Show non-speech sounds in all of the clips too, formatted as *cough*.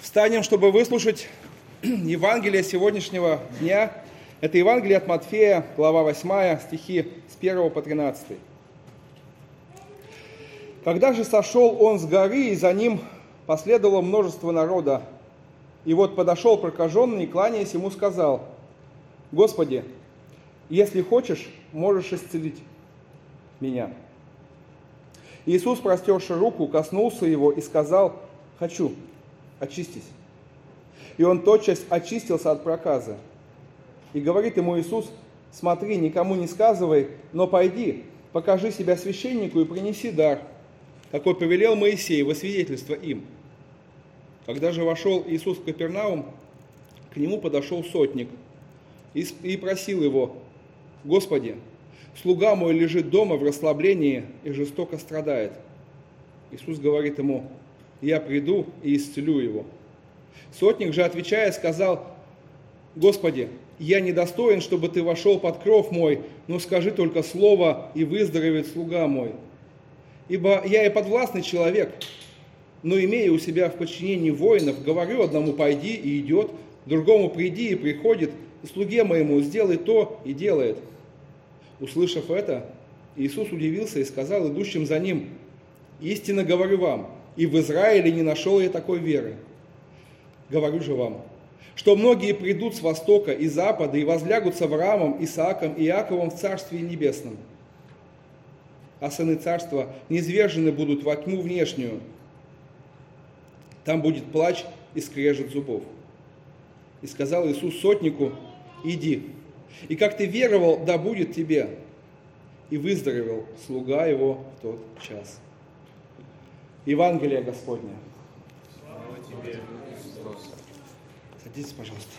Встанем, чтобы выслушать *clears throat* Евангелие сегодняшнего дня. Это Евангелие от Матфея, глава 8, стихи с 1 по 13. Когда же сошел он с горы, и за ним последовало множество народа, и вот подошел прокаженный, и, кланяясь ему, сказал, «Господи, если хочешь, можешь исцелить меня». Иисус, простерши руку, коснулся его и сказал, «Хочу, очистись». И он тотчас очистился от проказа. И говорит ему Иисус, смотри, никому не сказывай, но пойди, покажи себя священнику и принеси дар, какой повелел Моисей во свидетельство им. Когда же вошел Иисус в Капернаум, к нему подошел сотник и просил его, «Господи, слуга мой лежит дома в расслаблении и жестоко страдает». Иисус говорит ему, «Я приду и исцелю его». Сотник же, отвечая, сказал, «Господи, я недостоин, чтобы ты вошел под кров мой, но скажи только слово, и выздоровеет слуга мой. Ибо я и подвластный человек, но имея у себя в подчинении воинов, говорю одному «пойди» и идет, другому «приди» и приходит, и слуге моему «сделай то» и делает. Услышав это, Иисус удивился и сказал идущим за ним, «Истинно говорю вам, и в Израиле не нашел я такой веры. Говорю же вам, что многие придут с востока и запада и возлягут с Авраамом, Исааком и Иаковом в Царстве Небесном. А сыны Царства низвержены будут во тьму внешнюю. Там будет плач и скрежет зубов. И сказал Иисус сотнику, иди, и как ты веровал, да будет тебе. И выздоровел слуга его в тот час. Евангелие Господне. Слава тебе, Садитесь, пожалуйста.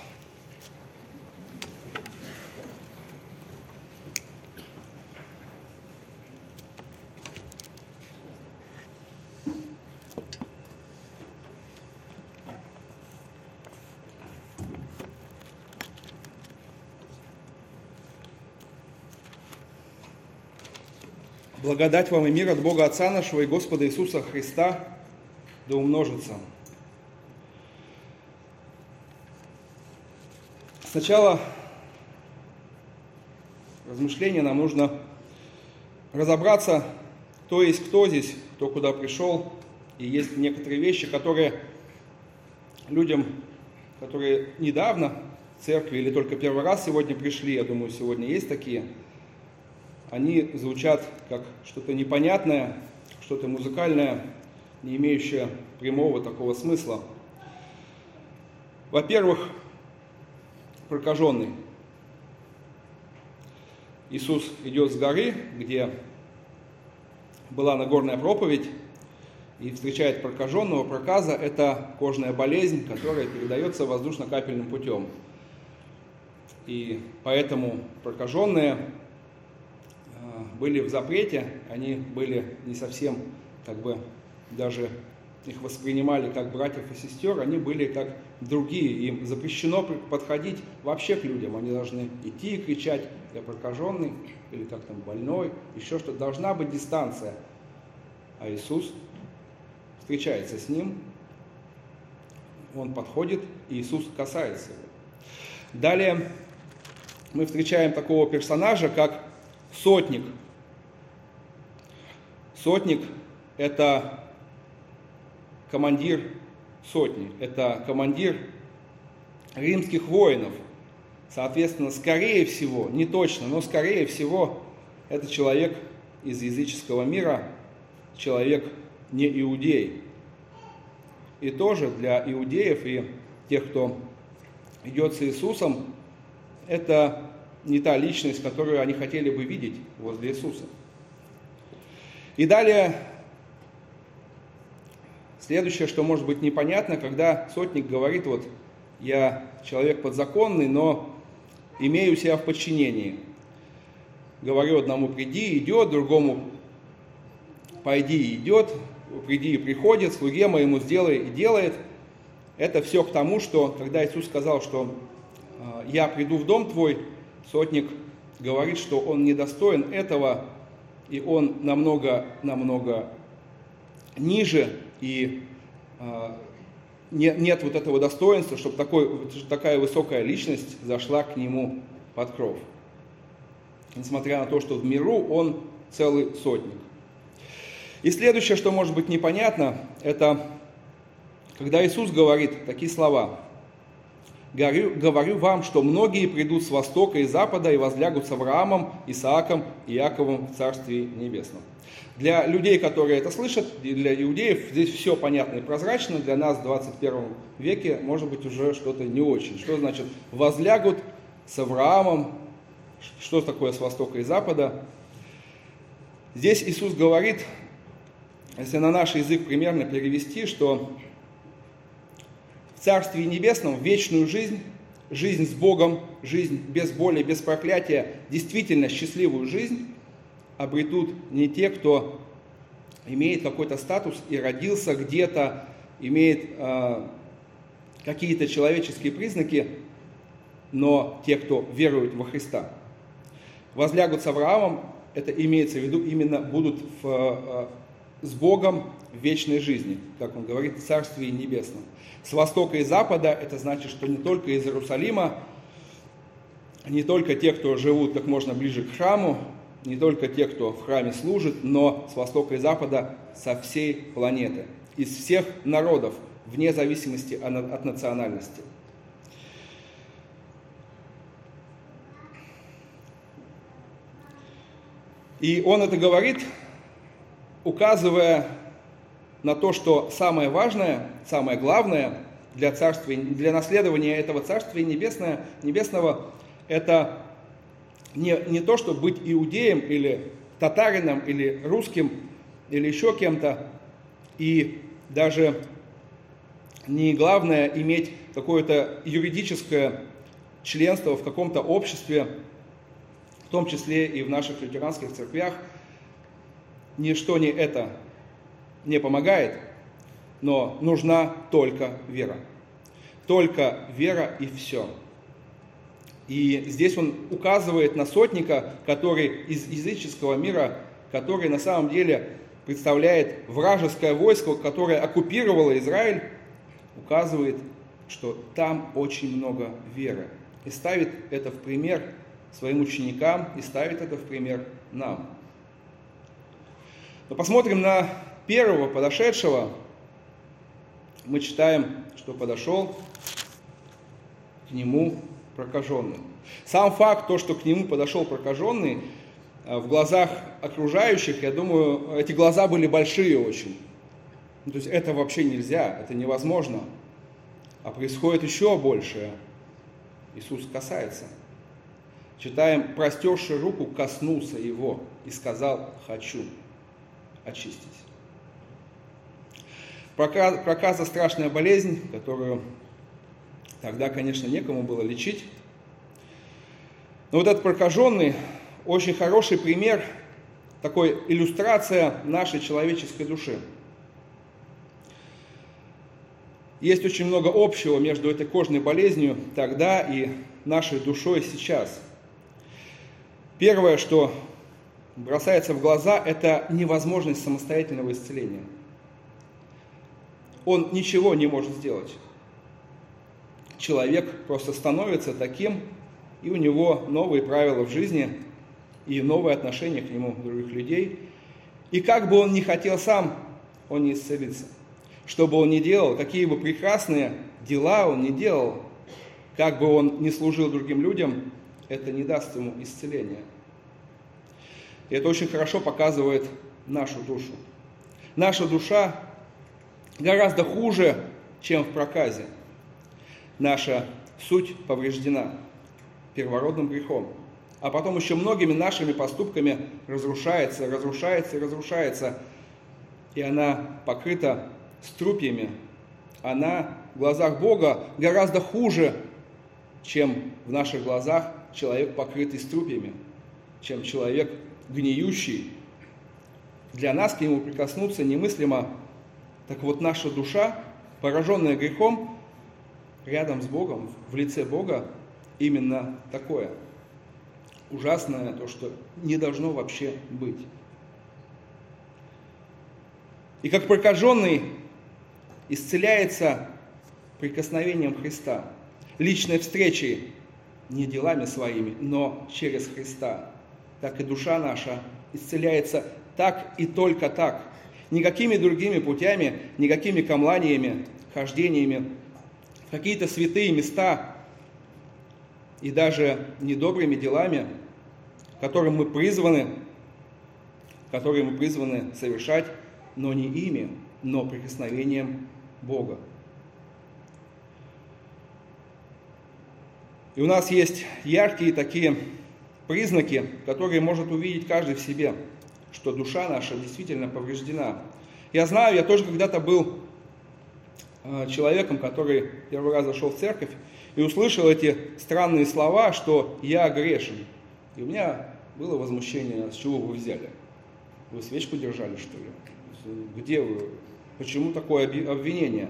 Благодать вам и мир от Бога Отца нашего и Господа Иисуса Христа да умножится. Сначала размышления нам нужно разобраться, кто есть кто здесь, кто куда пришел. И есть некоторые вещи, которые людям, которые недавно в церкви или только первый раз сегодня пришли, я думаю, сегодня есть такие, они звучат как что-то непонятное, что-то музыкальное, не имеющее прямого такого смысла. Во-первых, прокаженный. Иисус идет с горы, где была Нагорная проповедь, и встречает прокаженного. Проказа – это кожная болезнь, которая передается воздушно-капельным путем. И поэтому прокаженные были в запрете, они были не совсем как бы даже их воспринимали как братьев и сестер, они были как другие. Им запрещено подходить вообще к людям. Они должны идти и кричать, я прокаженный, или как там больной, еще что-то. Должна быть дистанция. А Иисус встречается с ним, он подходит, и Иисус касается его. Далее мы встречаем такого персонажа, как сотник. Сотник – это командир сотни, это командир римских воинов. Соответственно, скорее всего, не точно, но скорее всего, это человек из языческого мира, человек не иудей. И тоже для иудеев и тех, кто идет с Иисусом, это не та личность, которую они хотели бы видеть возле Иисуса. И далее Следующее, что может быть непонятно, когда сотник говорит, вот я человек подзаконный, но имею себя в подчинении. Говорю одному приди, идет, другому пойди, идет, приди и приходит, слуге моему сделай и делает. Это все к тому, что когда Иисус сказал, что «А, я приду в дом твой, сотник говорит, что он недостоин этого, и он намного, намного ниже и э, нет, нет вот этого достоинства, чтобы такой, такая высокая личность зашла к нему под кров. Несмотря на то, что в миру он целый сотник. И следующее, что может быть непонятно, это когда Иисус говорит такие слова. Говорю, говорю вам, что многие придут с востока и запада и возлягут с Авраамом, Исааком и Яковом в Царстве Небесном. Для людей, которые это слышат, для иудеев здесь все понятно и прозрачно. Для нас в 21 веке может быть уже что-то не очень. Что значит возлягут с Авраамом? Что такое с востока и запада? Здесь Иисус говорит, если на наш язык примерно перевести, что в Царстве Небесном вечную жизнь, жизнь с Богом, жизнь без боли, без проклятия, действительно счастливую жизнь обретут не те, кто имеет какой-то статус и родился где-то, имеет э, какие-то человеческие признаки, но те, кто верует во Христа. Возлягут с Авраамом, это имеется в виду, именно будут в, э, с Богом в вечной жизни, как он говорит, в Царстве Небесном. С востока и запада это значит, что не только из Иерусалима, не только те, кто живут как можно ближе к храму, не только те, кто в храме служит, но с востока и запада со всей планеты, из всех народов, вне зависимости от национальности. И он это говорит, указывая на то, что самое важное, самое главное для, царствия, для наследования этого Царствия небесное, Небесного, это не, не то, чтобы быть иудеем или татарином или русским или еще кем-то, и даже не главное иметь какое-то юридическое членство в каком-то обществе, в том числе и в наших лютеранских церквях, ничто не это не помогает, но нужна только вера. Только вера и все. И здесь он указывает на сотника, который из языческого мира, который на самом деле представляет вражеское войско, которое оккупировало Израиль, указывает, что там очень много веры. И ставит это в пример своим ученикам и ставит это в пример нам. Но посмотрим на первого подошедшего, мы читаем, что подошел к нему прокаженный. Сам факт, то, что к нему подошел прокаженный, э, в глазах окружающих, я думаю, эти глаза были большие очень. Ну, то есть это вообще нельзя, это невозможно. А происходит еще большее. Иисус касается. Читаем, простерши руку, коснулся его и сказал, хочу очистить. Проказа – страшная болезнь, которую тогда, конечно, некому было лечить. Но вот этот прокаженный – очень хороший пример, такой иллюстрация нашей человеческой души. Есть очень много общего между этой кожной болезнью тогда и нашей душой сейчас. Первое, что бросается в глаза, это невозможность самостоятельного исцеления – он ничего не может сделать. Человек просто становится таким, и у него новые правила в жизни, и новые отношения к нему других людей. И как бы он ни хотел сам, он не исцелится. Что бы он ни делал, какие бы прекрасные дела он ни делал, как бы он ни служил другим людям, это не даст ему исцеления. И это очень хорошо показывает нашу душу. Наша душа гораздо хуже, чем в проказе. Наша суть повреждена первородным грехом, а потом еще многими нашими поступками разрушается, разрушается и разрушается, и она покрыта струпьями. Она в глазах Бога гораздо хуже, чем в наших глазах человек, покрытый струпьями, чем человек гниющий. Для нас к нему прикоснуться немыслимо так вот, наша душа, пораженная грехом, рядом с Богом, в лице Бога, именно такое. Ужасное, то, что не должно вообще быть. И как прокаженный исцеляется прикосновением Христа, личной встречей не делами своими, но через Христа. Так и душа наша исцеляется так и только так. Никакими другими путями, никакими камланиями, хождениями в какие-то святые места и даже недобрыми делами, которым мы призваны, которые мы призваны совершать, но не ими, но прикосновением Бога. И у нас есть яркие такие признаки, которые может увидеть каждый в себе, что душа наша действительно повреждена. Я знаю, я тоже когда-то был э, человеком, который первый раз зашел в церковь и услышал эти странные слова, что я грешен. И у меня было возмущение, с чего вы взяли? Вы свечку держали, что ли? Где вы? Почему такое обвинение?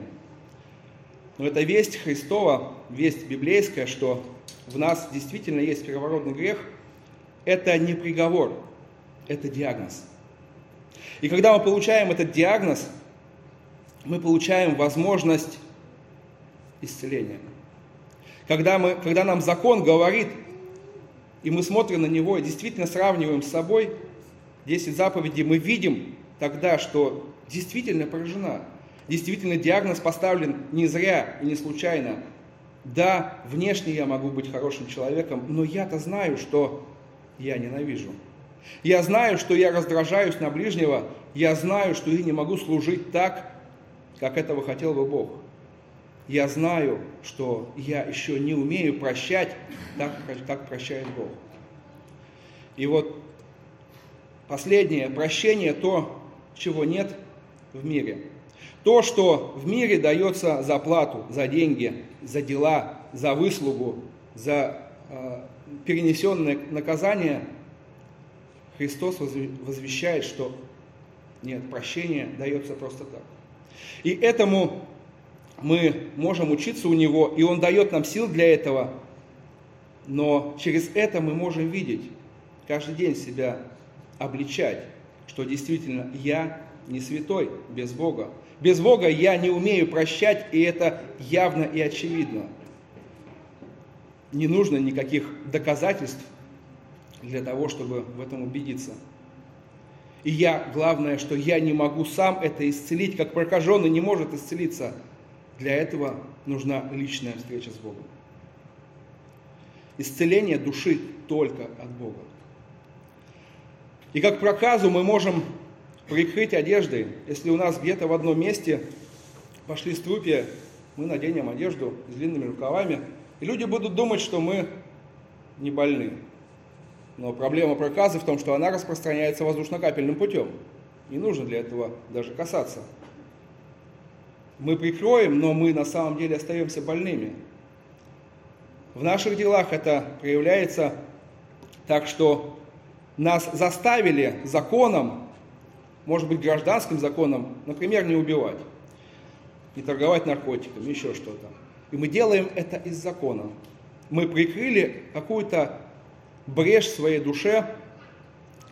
Но это весть Христова, весть библейская, что в нас действительно есть первородный грех, это не приговор, это диагноз. И когда мы получаем этот диагноз, мы получаем возможность исцеления. Когда, мы, когда нам закон говорит, и мы смотрим на него и действительно сравниваем с собой 10 заповедей, мы видим тогда, что действительно поражена. Действительно диагноз поставлен не зря и не случайно. Да, внешне я могу быть хорошим человеком, но я-то знаю, что я ненавижу. Я знаю, что я раздражаюсь на ближнего. Я знаю, что я не могу служить так, как этого хотел бы Бог. Я знаю, что я еще не умею прощать так, как прощает Бог. И вот последнее, прощение то, чего нет в мире. То, что в мире дается за плату, за деньги, за дела, за выслугу, за э, перенесенное наказание, Христос возвещает, что нет, прощение дается просто так. И этому мы можем учиться у Него, и Он дает нам сил для этого, но через это мы можем видеть, каждый день себя обличать, что действительно я не святой без Бога. Без Бога я не умею прощать, и это явно и очевидно. Не нужно никаких доказательств для того, чтобы в этом убедиться. И я, главное, что я не могу сам это исцелить, как прокаженный не может исцелиться. Для этого нужна личная встреча с Богом. Исцеление души только от Бога. И как проказу мы можем прикрыть одеждой. Если у нас где-то в одном месте пошли струпья, мы наденем одежду с длинными рукавами, и люди будут думать, что мы не больны. Но проблема проказы в том, что она распространяется воздушно-капельным путем. Не нужно для этого даже касаться. Мы прикроем, но мы на самом деле остаемся больными. В наших делах это проявляется так, что нас заставили законом может быть, гражданским законом, например, не убивать, не торговать наркотиками, еще что-то. И мы делаем это из закона. Мы прикрыли какую-то брешь в своей душе,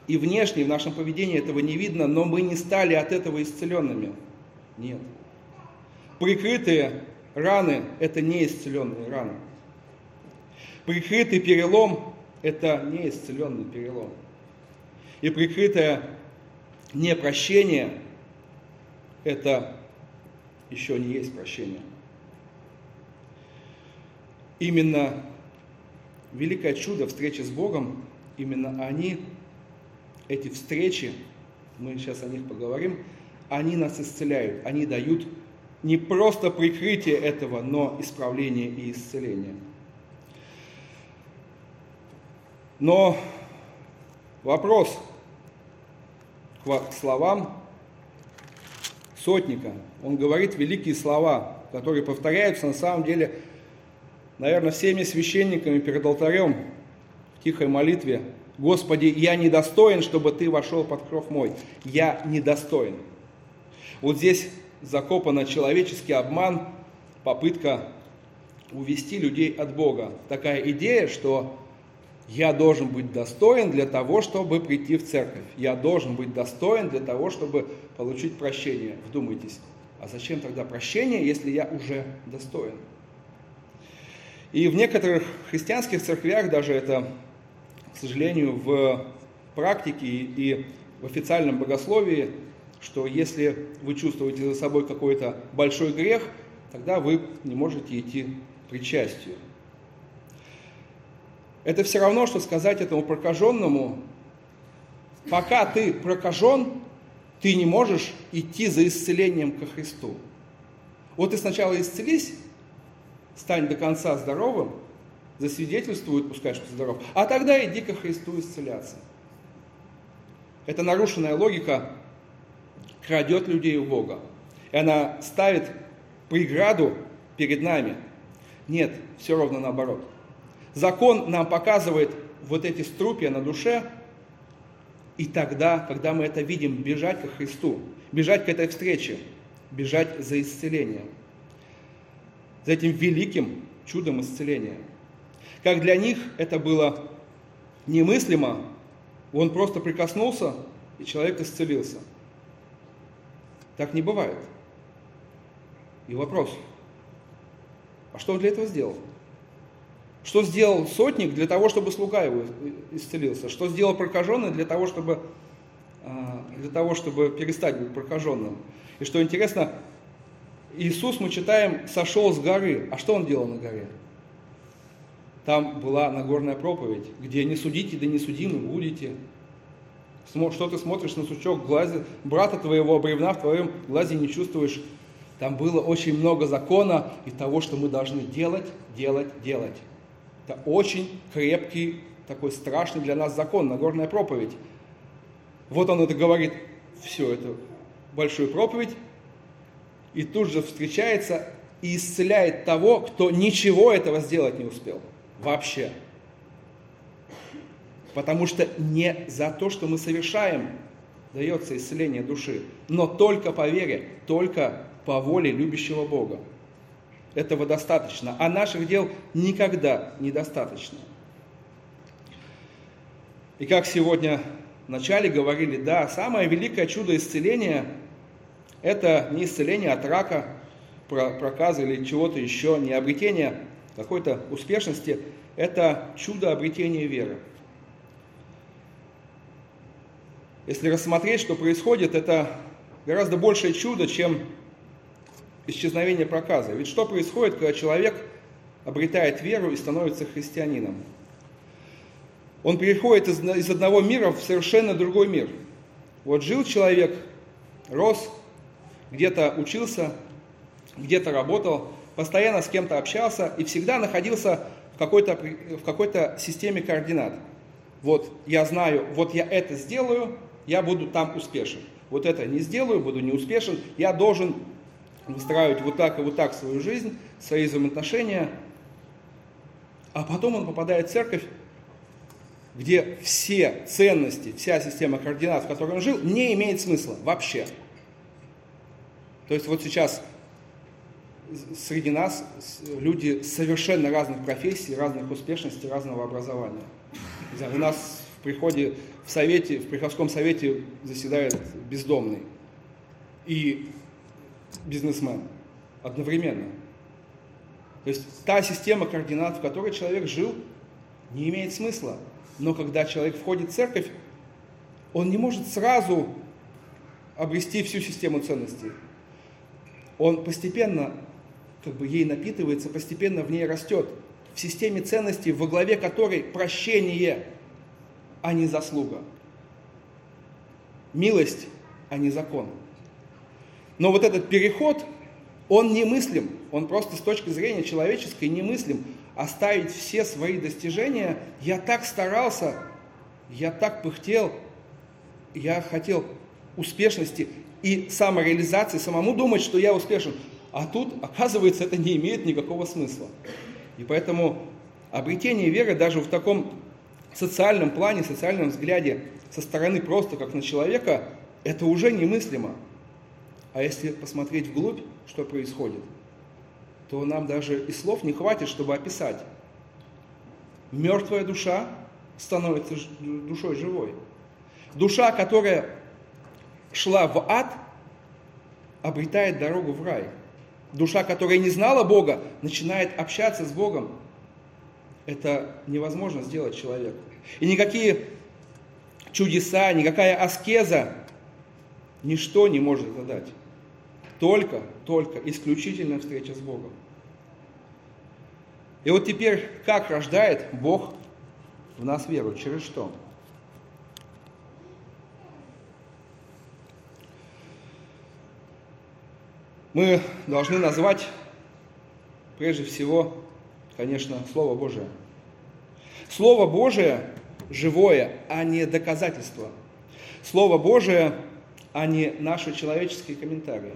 и внешне в нашем поведении этого не видно, но мы не стали от этого исцеленными. Нет. Прикрытые раны – это не исцеленные раны. Прикрытый перелом – это не исцеленный перелом. И прикрытая непрощение – это еще не есть прощение. Именно великое чудо встречи с Богом, именно они, эти встречи, мы сейчас о них поговорим, они нас исцеляют, они дают не просто прикрытие этого, но исправление и исцеление. Но вопрос, к словам сотника. Он говорит великие слова, которые повторяются на самом деле, наверное, всеми священниками перед алтарем в тихой молитве. Господи, я недостоин, чтобы Ты вошел под кров мой. Я недостоин. Вот здесь закопан человеческий обман, попытка увести людей от Бога. Такая идея, что я должен быть достоин для того, чтобы прийти в церковь. Я должен быть достоин для того, чтобы получить прощение. Вдумайтесь. А зачем тогда прощение, если я уже достоин? И в некоторых христианских церквях даже это, к сожалению, в практике и в официальном богословии, что если вы чувствуете за собой какой-то большой грех, тогда вы не можете идти причастию. Это все равно, что сказать этому прокаженному, пока ты прокажен, ты не можешь идти за исцелением ко Христу. Вот ты сначала исцелись, стань до конца здоровым, засвидетельствует, пускай, что здоров, а тогда иди ко Христу исцеляться. Эта нарушенная логика крадет людей у Бога. И она ставит преграду перед нами. Нет, все ровно наоборот. Закон нам показывает вот эти струпья на душе, и тогда, когда мы это видим, бежать ко Христу, бежать к этой встрече, бежать за исцелением, за этим великим чудом исцеления. Как для них это было немыслимо, он просто прикоснулся, и человек исцелился. Так не бывает. И вопрос, а что он для этого сделал? Что сделал сотник для того, чтобы слуга его исцелился? Что сделал прокаженный для того, чтобы, а, для того, чтобы перестать быть прокаженным? И что интересно, Иисус, мы читаем, сошел с горы. А что он делал на горе? Там была Нагорная проповедь, где не судите, да не судимы будете. Что ты смотришь на сучок глазе, брата твоего бревна в твоем глазе не чувствуешь. Там было очень много закона и того, что мы должны делать, делать, делать. Это очень крепкий, такой страшный для нас закон, Нагорная проповедь. Вот он это говорит, все это большую проповедь, и тут же встречается и исцеляет того, кто ничего этого сделать не успел. Вообще. Потому что не за то, что мы совершаем, дается исцеление души, но только по вере, только по воле любящего Бога этого достаточно, а наших дел никогда недостаточно. И как сегодня в начале говорили, да, самое великое чудо исцеления – это не исцеление от рака, проказа или чего-то еще, не обретение какой-то успешности, это чудо обретения веры. Если рассмотреть, что происходит, это гораздо большее чудо, чем исчезновение проказа. Ведь что происходит, когда человек обретает веру и становится христианином? Он переходит из, из одного мира в совершенно другой мир. Вот жил человек, рос, где-то учился, где-то работал, постоянно с кем-то общался и всегда находился в какой-то, в какой-то системе координат. Вот я знаю, вот я это сделаю, я буду там успешен. Вот это не сделаю, буду не успешен. Я должен выстраивать вот так и вот так свою жизнь, свои взаимоотношения, а потом он попадает в церковь, где все ценности, вся система координат, в которой он жил, не имеет смысла вообще. То есть вот сейчас среди нас люди совершенно разных профессий, разных успешностей, разного образования. У нас в приходе, в совете, в приходском совете заседает бездомный. И бизнесмен одновременно. То есть та система координат, в которой человек жил, не имеет смысла. Но когда человек входит в церковь, он не может сразу обрести всю систему ценностей. Он постепенно как бы ей напитывается, постепенно в ней растет. В системе ценностей, во главе которой прощение, а не заслуга. Милость, а не закон. Но вот этот переход, он немыслим, он просто с точки зрения человеческой немыслим. Оставить все свои достижения, я так старался, я так пыхтел, я хотел успешности и самореализации, самому думать, что я успешен. А тут, оказывается, это не имеет никакого смысла. И поэтому обретение веры даже в таком социальном плане, социальном взгляде со стороны просто как на человека, это уже немыслимо. А если посмотреть вглубь, что происходит, то нам даже и слов не хватит, чтобы описать. Мертвая душа становится душой живой. Душа, которая шла в ад, обретает дорогу в рай. Душа, которая не знала Бога, начинает общаться с Богом. Это невозможно сделать человеку. И никакие чудеса, никакая аскеза, ничто не может это дать. Только, только исключительная встреча с Богом. И вот теперь, как рождает Бог в нас веру? Через что? Мы должны назвать прежде всего, конечно, Слово Божие. Слово Божие живое, а не доказательство. Слово Божие, а не наши человеческие комментарии.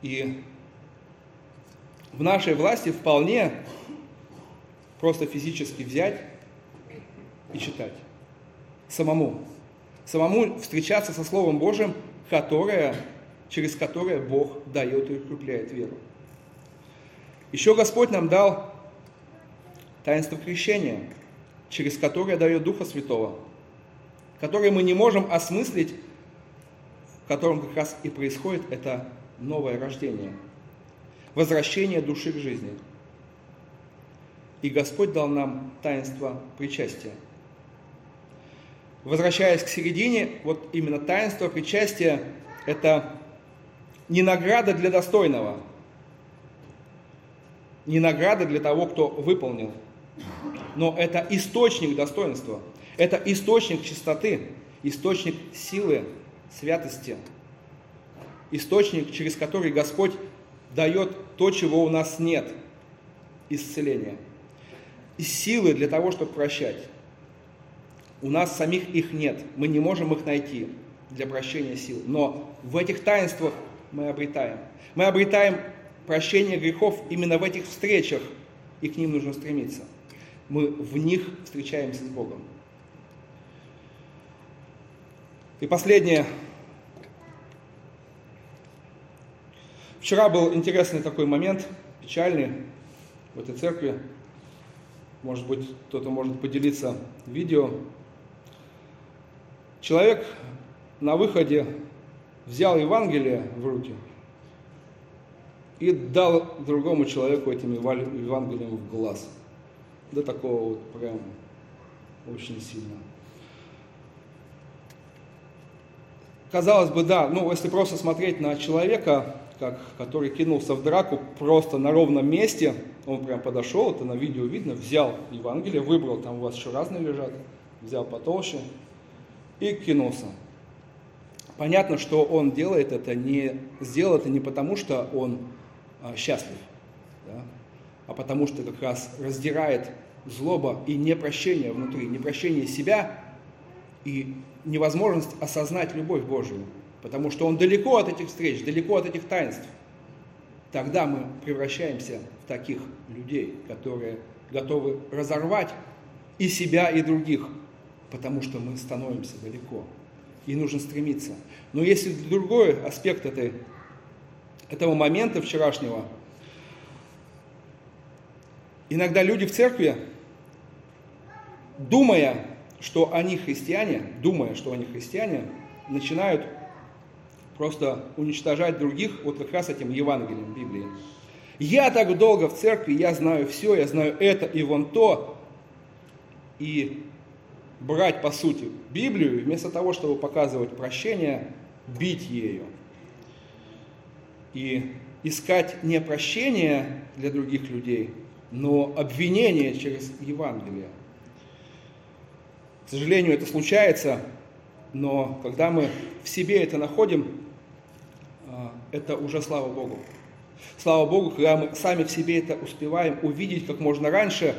И в нашей власти вполне просто физически взять и читать. Самому. Самому встречаться со Словом Божьим, которое, через которое Бог дает и укрепляет веру. Еще Господь нам дал таинство крещения, через которое дает Духа Святого, которое мы не можем осмыслить, в котором как раз и происходит это новое рождение – возвращение души к жизни. И Господь дал нам таинство причастия. Возвращаясь к середине, вот именно таинство причастия – это не награда для достойного, не награда для того, кто выполнил, но это источник достоинства, это источник чистоты, источник силы, святости, источник, через который Господь дает то, чего у нас нет, исцеление. И силы для того, чтобы прощать. У нас самих их нет, мы не можем их найти для прощения сил. Но в этих таинствах мы обретаем. Мы обретаем прощение грехов именно в этих встречах, и к ним нужно стремиться. Мы в них встречаемся с Богом. И последнее, Вчера был интересный такой момент, печальный, в этой церкви. Может быть, кто-то может поделиться видео. Человек на выходе взял Евангелие в руки и дал другому человеку этим Евангелием в глаз. До такого вот прям очень сильно. Казалось бы, да, ну если просто смотреть на человека, как, который кинулся в драку просто на ровном месте. Он прям подошел, это на видео видно, взял Евангелие, выбрал, там у вас еще разные лежат, взял потолще и кинулся. Понятно, что он делает это не, сделал это не потому, что он а, счастлив, да, а потому что как раз раздирает злоба и непрощение внутри, непрощение себя и невозможность осознать любовь Божию потому что он далеко от этих встреч, далеко от этих таинств, тогда мы превращаемся в таких людей, которые готовы разорвать и себя, и других, потому что мы становимся далеко. И нужно стремиться. Но если другой аспект этой, этого момента вчерашнего, иногда люди в церкви, думая, что они христиане, думая, что они христиане, начинают просто уничтожать других вот как раз этим Евангелием Библии. Я так долго в церкви, я знаю все, я знаю это и вон то. И брать, по сути, Библию, вместо того, чтобы показывать прощение, бить ею. И искать не прощение для других людей, но обвинение через Евангелие. К сожалению, это случается, но когда мы в себе это находим, это уже слава Богу. Слава Богу, когда мы сами в себе это успеваем увидеть как можно раньше,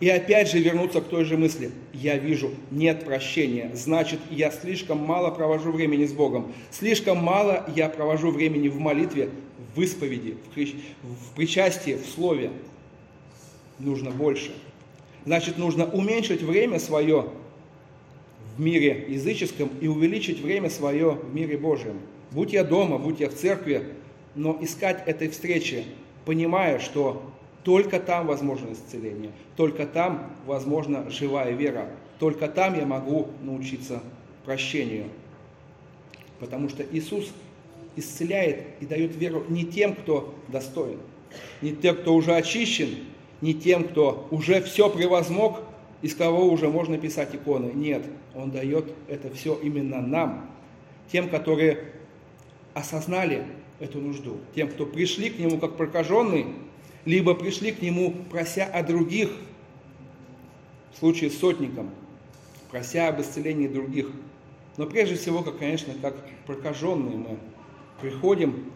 и опять же вернуться к той же мысли. Я вижу, нет прощения. Значит, я слишком мало провожу времени с Богом. Слишком мало я провожу времени в молитве, в исповеди, в причастии, в слове. Нужно больше. Значит, нужно уменьшить время свое в мире языческом и увеличить время свое в мире Божьем будь я дома, будь я в церкви, но искать этой встречи, понимая, что только там возможно исцеление, только там возможна живая вера, только там я могу научиться прощению. Потому что Иисус исцеляет и дает веру не тем, кто достоин, не тем, кто уже очищен, не тем, кто уже все превозмог, из кого уже можно писать иконы. Нет, Он дает это все именно нам, тем, которые осознали эту нужду, тем, кто пришли к Нему как прокаженный, либо пришли к Нему, прося о других, в случае с сотником, прося об исцелении других. Но прежде всего, как, конечно, как прокаженные мы приходим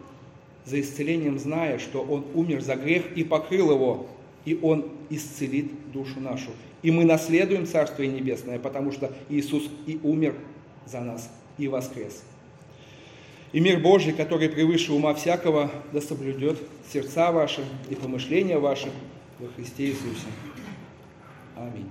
за исцелением, зная, что Он умер за грех и покрыл его, и Он исцелит душу нашу. И мы наследуем Царствие Небесное, потому что Иисус и умер за нас, и воскрес. И мир Божий, который превыше ума всякого, да соблюдет сердца ваши и помышления ваши во Христе Иисусе. Аминь.